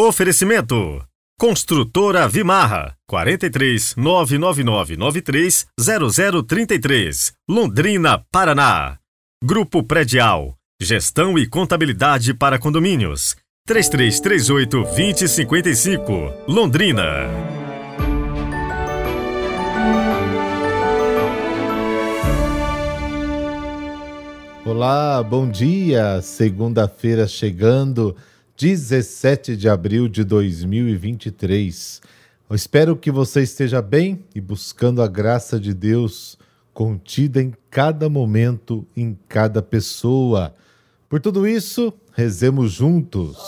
Oferecimento Construtora Vimarra 43 99993 0033 Londrina, Paraná. Grupo Predial Gestão e Contabilidade para Condomínios 3338 2055 Londrina. Olá, bom dia! Segunda-feira chegando, 17 de abril de 2023. Eu espero que você esteja bem e buscando a graça de Deus contida em cada momento, em cada pessoa. Por tudo isso, rezemos juntos.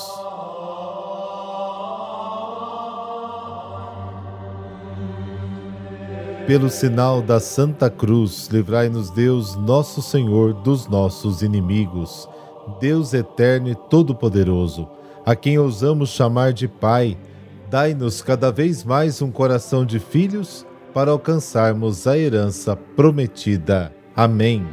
Pelo sinal da Santa Cruz, livrai-nos Deus, nosso Senhor, dos nossos inimigos. Deus eterno e todo-poderoso, a quem ousamos chamar de Pai, dai-nos cada vez mais um coração de filhos para alcançarmos a herança prometida. Amém.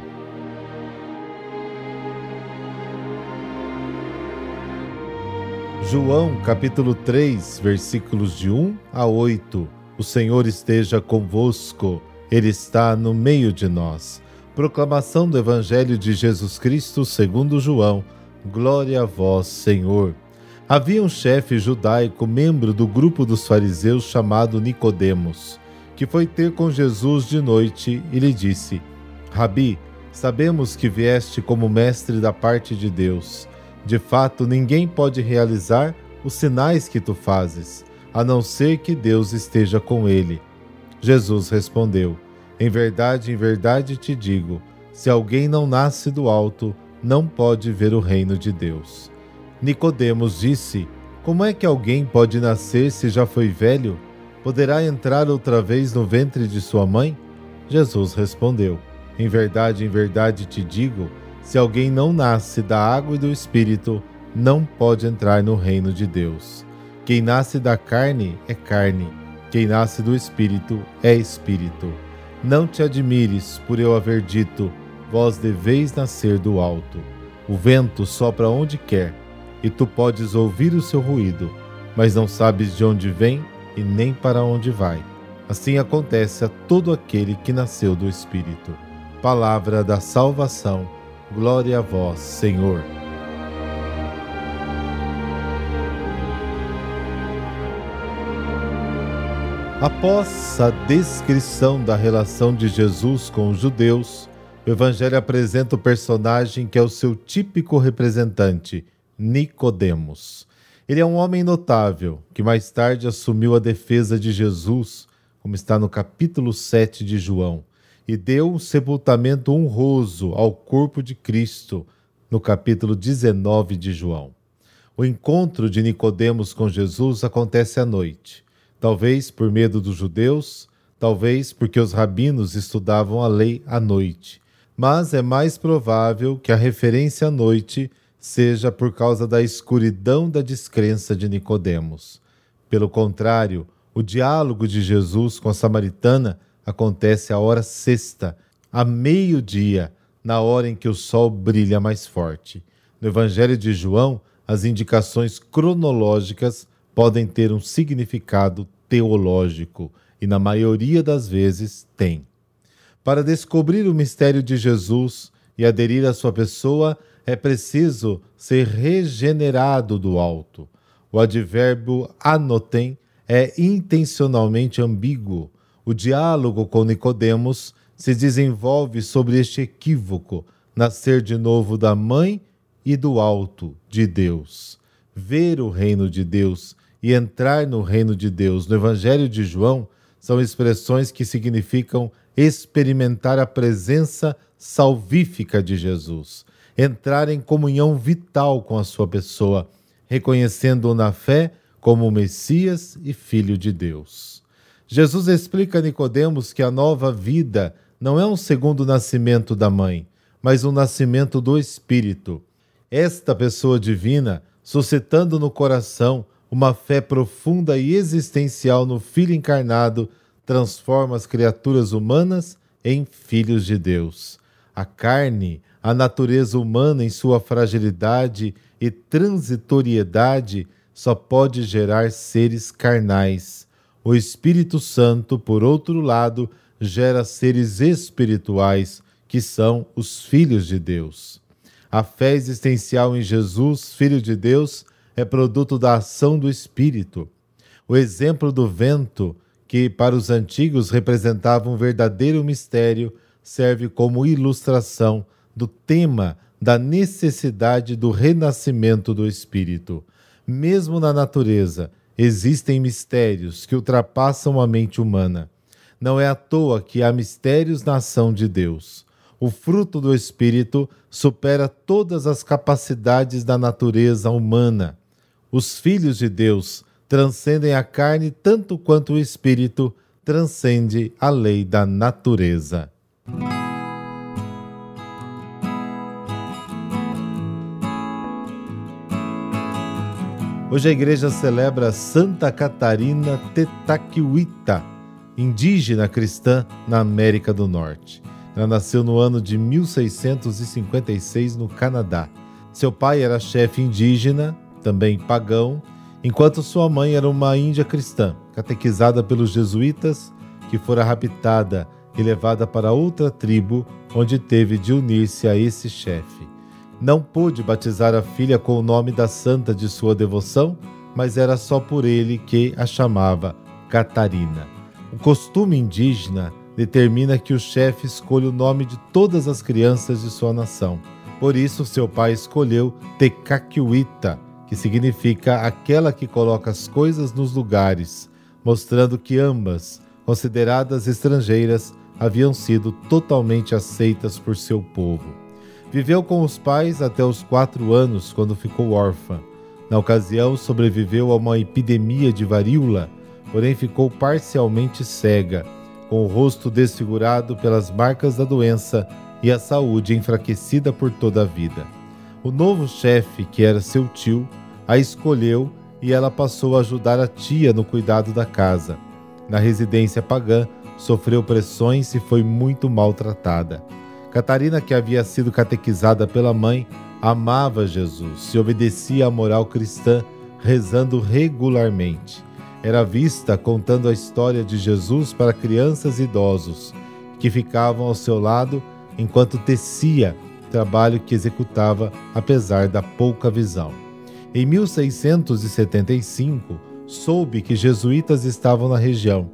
João capítulo 3, versículos de 1 a 8. O Senhor esteja convosco, Ele está no meio de nós. Proclamação do Evangelho de Jesus Cristo segundo João. Glória a vós, Senhor. Havia um chefe judaico, membro do grupo dos fariseus chamado Nicodemos, que foi ter com Jesus de noite e lhe disse: Rabi, sabemos que vieste como mestre da parte de Deus de fato, ninguém pode realizar os sinais que tu fazes, a não ser que Deus esteja com ele. Jesus respondeu: Em verdade, em verdade te digo: se alguém não nasce do alto, não pode ver o reino de Deus. Nicodemos disse: Como é que alguém pode nascer se já foi velho? Poderá entrar outra vez no ventre de sua mãe? Jesus respondeu: Em verdade, em verdade te digo, se alguém não nasce da água e do espírito, não pode entrar no reino de Deus. Quem nasce da carne é carne, quem nasce do espírito é espírito. Não te admires por eu haver dito: vós deveis nascer do alto. O vento sopra onde quer, e tu podes ouvir o seu ruído, mas não sabes de onde vem e nem para onde vai. Assim acontece a todo aquele que nasceu do Espírito. Palavra da salvação Glória a vós, Senhor. Após a descrição da relação de Jesus com os judeus, o Evangelho apresenta o personagem que é o seu típico representante, Nicodemos. Ele é um homem notável que mais tarde assumiu a defesa de Jesus, como está no capítulo 7 de João e deu um sepultamento honroso ao corpo de Cristo, no capítulo 19 de João. O encontro de Nicodemos com Jesus acontece à noite, talvez por medo dos judeus, talvez porque os rabinos estudavam a lei à noite, mas é mais provável que a referência à noite seja por causa da escuridão da descrença de Nicodemos. Pelo contrário, o diálogo de Jesus com a samaritana acontece a hora sexta, a meio-dia, na hora em que o sol brilha mais forte. No Evangelho de João, as indicações cronológicas podem ter um significado teológico e, na maioria das vezes, têm. Para descobrir o mistério de Jesus e aderir à sua pessoa, é preciso ser regenerado do alto. O advérbio anotem é intencionalmente ambíguo o diálogo com Nicodemos se desenvolve sobre este equívoco, nascer de novo da mãe e do alto de Deus. Ver o reino de Deus e entrar no reino de Deus no Evangelho de João são expressões que significam experimentar a presença salvífica de Jesus, entrar em comunhão vital com a sua pessoa, reconhecendo-o na fé como Messias e Filho de Deus. Jesus explica a Nicodemos que a nova vida não é um segundo nascimento da mãe, mas um nascimento do Espírito. Esta pessoa divina, suscitando no coração uma fé profunda e existencial no Filho encarnado, transforma as criaturas humanas em filhos de Deus. A carne, a natureza humana em sua fragilidade e transitoriedade, só pode gerar seres carnais. O Espírito Santo, por outro lado, gera seres espirituais, que são os filhos de Deus. A fé existencial em Jesus, Filho de Deus, é produto da ação do Espírito. O exemplo do vento, que para os antigos representava um verdadeiro mistério, serve como ilustração do tema da necessidade do renascimento do Espírito. Mesmo na natureza, existem mistérios que ultrapassam a mente humana. Não é à toa que há mistérios na ação de Deus. O fruto do Espírito supera todas as capacidades da natureza humana. Os filhos de Deus transcendem a carne tanto quanto o Espírito transcende a lei da natureza. Hoje a igreja celebra Santa Catarina Tetaquiuita, indígena cristã na América do Norte. Ela nasceu no ano de 1656 no Canadá. Seu pai era chefe indígena, também pagão, enquanto sua mãe era uma índia cristã, catequizada pelos jesuítas, que fora raptada e levada para outra tribo, onde teve de unir-se a esse chefe. Não pôde batizar a filha com o nome da santa de sua devoção, mas era só por ele que a chamava Catarina. O costume indígena determina que o chefe escolha o nome de todas as crianças de sua nação. Por isso, seu pai escolheu Tecaquiuita, que significa aquela que coloca as coisas nos lugares, mostrando que ambas, consideradas estrangeiras, haviam sido totalmente aceitas por seu povo. Viveu com os pais até os quatro anos, quando ficou órfã. Na ocasião, sobreviveu a uma epidemia de varíola, porém ficou parcialmente cega, com o rosto desfigurado pelas marcas da doença e a saúde enfraquecida por toda a vida. O novo chefe, que era seu tio, a escolheu e ela passou a ajudar a tia no cuidado da casa. Na residência pagã, sofreu pressões e foi muito maltratada. Catarina, que havia sido catequizada pela mãe, amava Jesus e obedecia à moral cristã, rezando regularmente. Era vista contando a história de Jesus para crianças e idosos que ficavam ao seu lado enquanto tecia trabalho que executava apesar da pouca visão. Em 1675, soube que jesuítas estavam na região.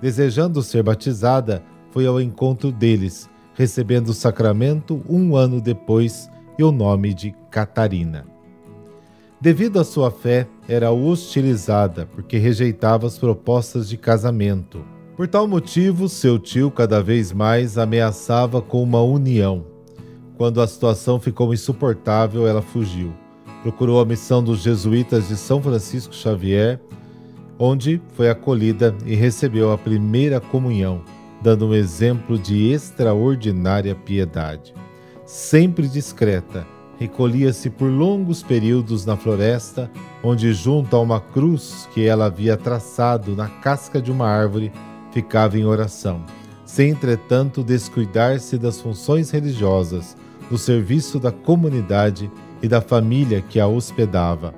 Desejando ser batizada, foi ao encontro deles recebendo o sacramento um ano depois e o nome de Catarina. Devido à sua fé, era hostilizada porque rejeitava as propostas de casamento. Por tal motivo, seu tio cada vez mais ameaçava com uma união. Quando a situação ficou insuportável, ela fugiu. Procurou a missão dos jesuítas de São Francisco Xavier, onde foi acolhida e recebeu a primeira comunhão dando um exemplo de extraordinária piedade. Sempre discreta, recolhia-se por longos períodos na floresta, onde, junto a uma cruz que ela havia traçado na casca de uma árvore, ficava em oração, sem entretanto descuidar-se das funções religiosas, do serviço da comunidade e da família que a hospedava.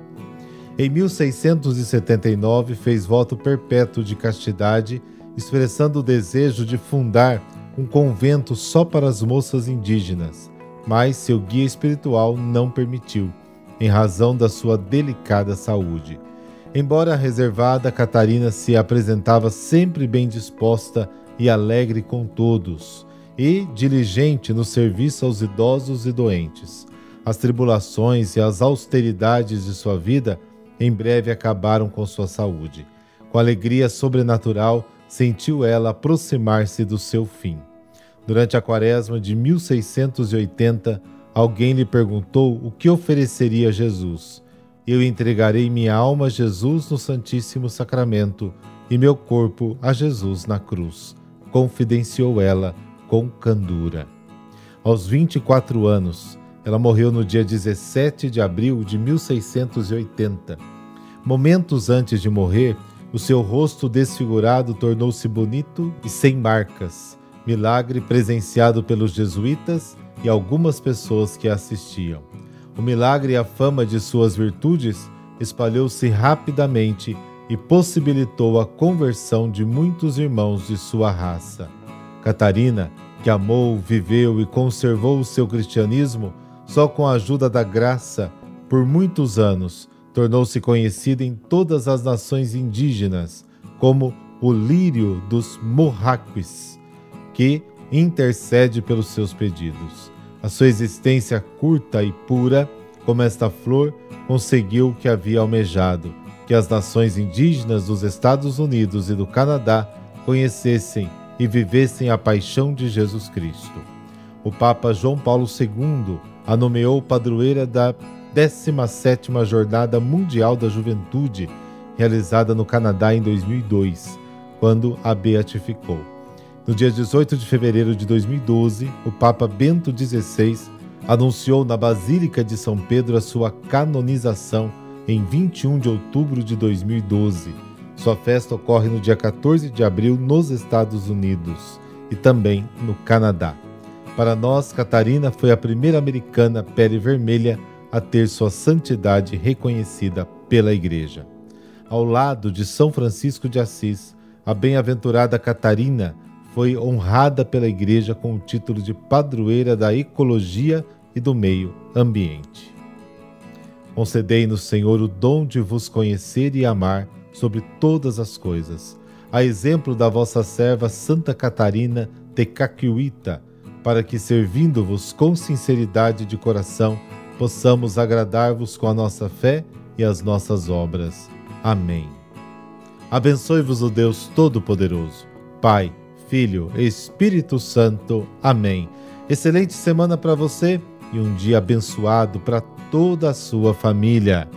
Em 1679 fez voto perpétuo de castidade expressando o desejo de fundar um convento só para as moças indígenas, mas seu guia espiritual não permitiu, em razão da sua delicada saúde. Embora reservada, Catarina se apresentava sempre bem disposta e alegre com todos, e diligente no serviço aos idosos e doentes. As tribulações e as austeridades de sua vida em breve acabaram com sua saúde. Com alegria sobrenatural, sentiu ela aproximar-se do seu fim. Durante a quaresma de 1680, alguém lhe perguntou o que ofereceria a Jesus. Eu entregarei minha alma a Jesus no Santíssimo Sacramento e meu corpo a Jesus na cruz, confidenciou ela com candura. Aos 24 anos, ela morreu no dia 17 de abril de 1680. Momentos antes de morrer, o seu rosto desfigurado tornou-se bonito e sem marcas, milagre presenciado pelos jesuítas e algumas pessoas que assistiam. O milagre e a fama de suas virtudes espalhou-se rapidamente e possibilitou a conversão de muitos irmãos de sua raça. Catarina, que amou, viveu e conservou o seu cristianismo só com a ajuda da graça por muitos anos, tornou-se conhecida em todas as nações indígenas como o lírio dos Morraquis, que intercede pelos seus pedidos. A sua existência curta e pura, como esta flor, conseguiu o que havia almejado, que as nações indígenas dos Estados Unidos e do Canadá conhecessem e vivessem a paixão de Jesus Cristo. O Papa João Paulo II a nomeou padroeira da 17ª Jornada Mundial da Juventude, realizada no Canadá em 2002, quando a beatificou. No dia 18 de fevereiro de 2012, o Papa Bento XVI anunciou na Basílica de São Pedro a sua canonização em 21 de outubro de 2012. Sua festa ocorre no dia 14 de abril nos Estados Unidos e também no Canadá. Para nós, Catarina foi a primeira americana pele vermelha a ter sua santidade reconhecida pela Igreja. Ao lado de São Francisco de Assis, a bem-aventurada Catarina foi honrada pela Igreja com o título de padroeira da ecologia e do meio ambiente. Concedei-nos, Senhor, o dom de vos conhecer e amar sobre todas as coisas, a exemplo da vossa serva Santa Catarina de Caquiuita, para que, servindo-vos com sinceridade de coração, possamos agradar-vos com a nossa fé e as nossas obras. Amém. Abençoe-vos o Deus Todo-Poderoso, Pai, Filho e Espírito Santo. Amém. Excelente semana para você e um dia abençoado para toda a sua família.